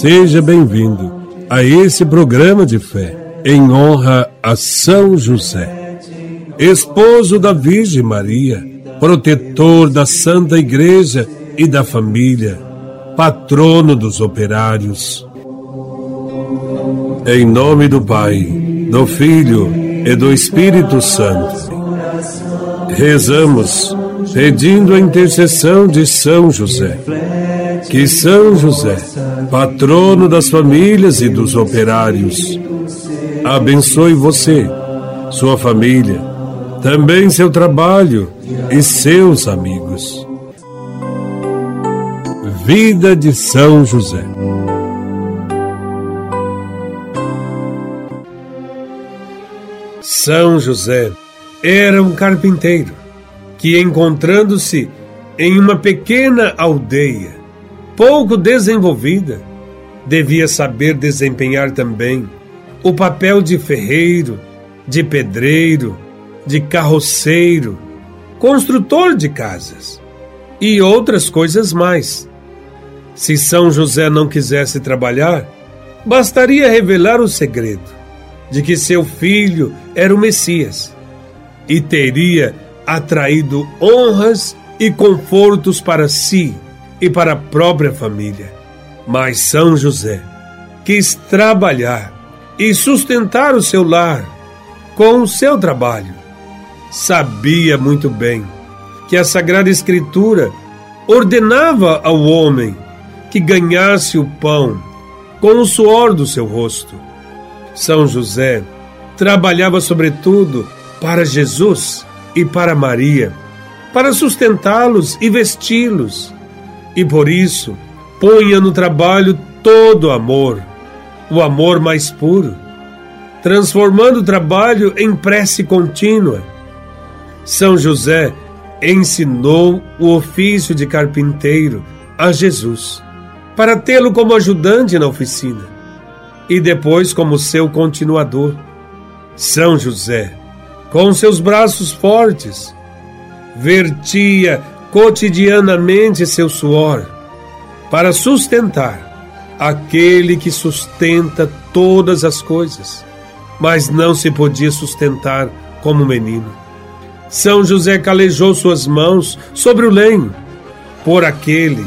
Seja bem-vindo a esse programa de fé em honra a São José, esposo da Virgem Maria, protetor da Santa Igreja e da família, patrono dos operários. Em nome do Pai, do Filho e do Espírito Santo, rezamos pedindo a intercessão de São José. Que São José, patrono das famílias e dos operários, abençoe você, sua família, também seu trabalho e seus amigos. Vida de São José. São José era um carpinteiro que, encontrando-se em uma pequena aldeia, pouco desenvolvida, devia saber desempenhar também o papel de ferreiro, de pedreiro, de carroceiro, construtor de casas e outras coisas mais. Se São José não quisesse trabalhar, bastaria revelar o segredo de que seu filho era o Messias e teria atraído honras e confortos para si e para a própria família. Mas São José quis trabalhar e sustentar o seu lar com o seu trabalho. Sabia muito bem que a Sagrada Escritura ordenava ao homem que ganhasse o pão com o suor do seu rosto. São José trabalhava sobretudo para Jesus e para Maria, para sustentá-los e vesti-los. E por isso, ponha no trabalho todo amor, o amor mais puro, transformando o trabalho em prece contínua. São José ensinou o ofício de carpinteiro a Jesus, para tê-lo como ajudante na oficina e depois como seu continuador. São José, com seus braços fortes, vertia cotidianamente seu suor para sustentar aquele que sustenta todas as coisas, mas não se podia sustentar como menino. São José calejou suas mãos sobre o lenho, por aquele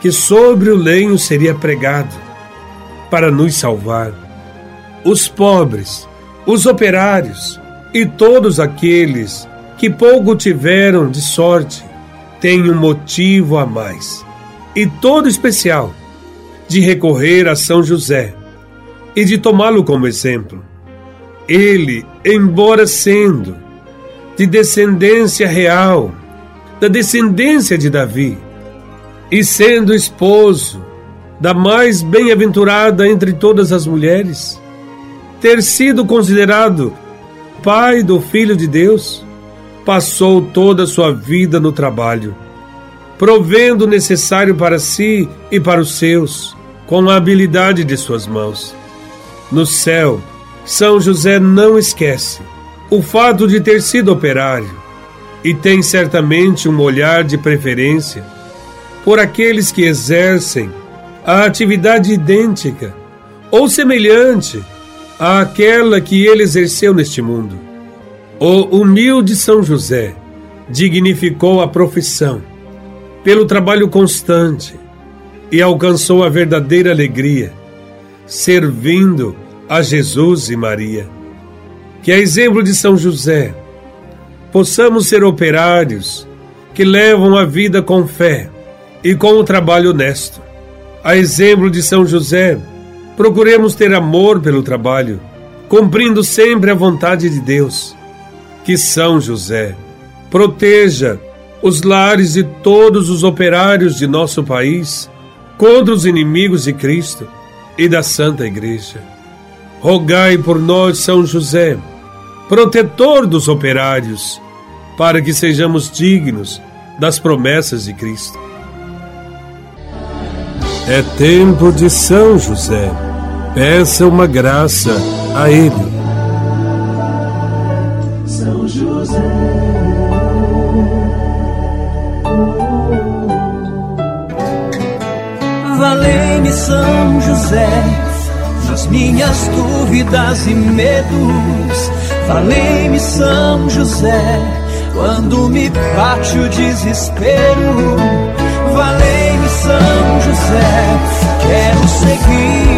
que sobre o lenho seria pregado para nos salvar. Os pobres, os operários e todos aqueles que pouco tiveram de sorte têm um motivo a mais e todo especial de recorrer a São José e de tomá-lo como exemplo. Ele, embora sendo de descendência real, da descendência de Davi, e sendo esposo da mais bem-aventurada entre todas as mulheres, ter sido considerado pai do Filho de Deus, passou toda a sua vida no trabalho, provendo o necessário para si e para os seus, com a habilidade de suas mãos. No céu, São José não esquece o fato de ter sido operário e tem certamente um olhar de preferência por aqueles que exercem a atividade idêntica ou semelhante àquela que ele exerceu neste mundo. O humilde São José dignificou a profissão pelo trabalho constante e alcançou a verdadeira alegria, servindo a Jesus e Maria que, a exemplo de São José, possamos ser operários que levam a vida com fé e com o trabalho honesto. A exemplo de São José, procuremos ter amor pelo trabalho, cumprindo sempre a vontade de Deus. Que São José proteja os lares de todos os operários de nosso país contra os inimigos de Cristo e da Santa Igreja. Rogai por nós, São José, protetor dos operários, para que sejamos dignos das promessas de Cristo. É tempo de São José. Peça uma graça a Ele. São José. Valei-me São José nas minhas dúvidas e medos. Valei-me São José quando me bate o desespero. São José, quero seguir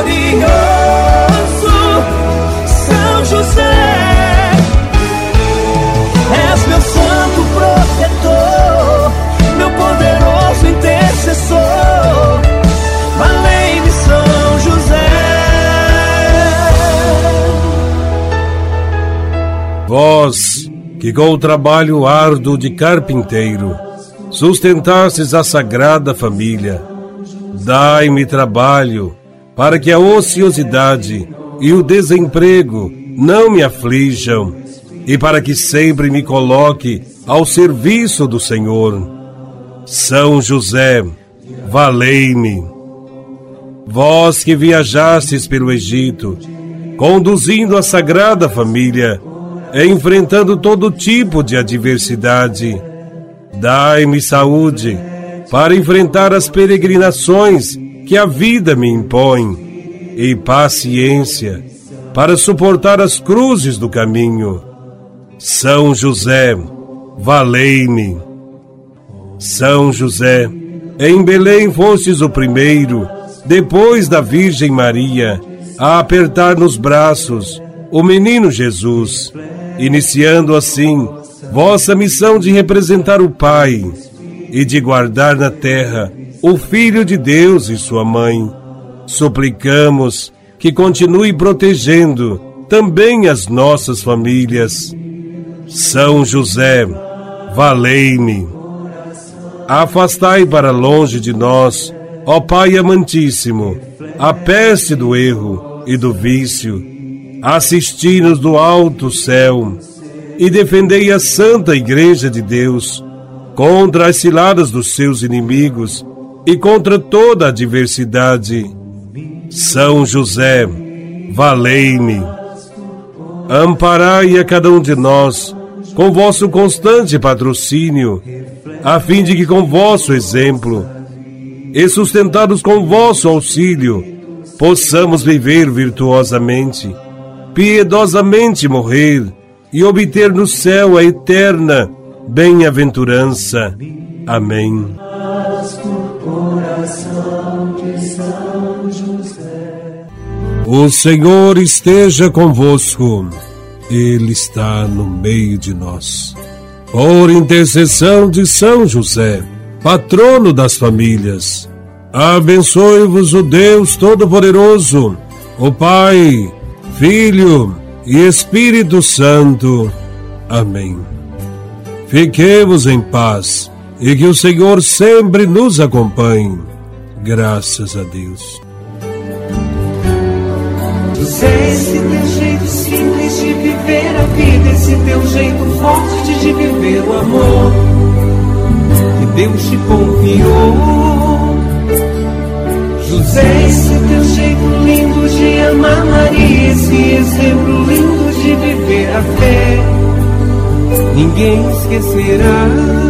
glorioso São José. És meu santo protetor, meu poderoso intercessor. Valei-me São José. Vós, que com o trabalho árduo de carpinteiro sustentastes a sagrada família, dai-me trabalho para que a ociosidade e o desemprego não me aflijam e para que sempre me coloque ao serviço do Senhor. São José, valei-me. Vós que viajastes pelo Egito, conduzindo a Sagrada Família, enfrentando todo tipo de adversidade, dai-me saúde para enfrentar as peregrinações que a vida me impõe, e paciência para suportar as cruzes do caminho. São José, valei-me. São José, em Belém fostes o primeiro, depois da Virgem Maria, a apertar nos braços o menino Jesus, iniciando assim vossa missão de representar o Pai e de guardar na terra o Filho de Deus e sua mãe. Suplicamos que continue protegendo também as nossas famílias. São José, valei-me. Afastai para longe de nós, ó Pai amantíssimo, a peste do erro e do vício. Assisti-nos do alto céu e defendei a santa Igreja de Deus contra as ciladas dos seus inimigos e contra toda a adversidade. São José, valei-me. Amparai a cada um de nós com vosso constante patrocínio, a fim de que com vosso exemplo e sustentados com vosso auxílio, possamos viver virtuosamente, piedosamente morrer e obter no céu a eterna bem-aventurança. Amém. O Senhor esteja convosco, Ele está no meio de nós. Por intercessão de São José, patrono das famílias, abençoe-vos o Deus Todo-Poderoso, o Pai, Filho e Espírito Santo. Amém. Fiquemos em paz e que o Senhor sempre nos acompanhe. Graças a Deus. José, esse teu jeito simples de viver a vida, esse teu jeito forte de viver o amor que Deus te confiou. José, esse teu jeito lindo de amar Maria, esse exemplo lindo de viver a fé, ninguém esquecerá.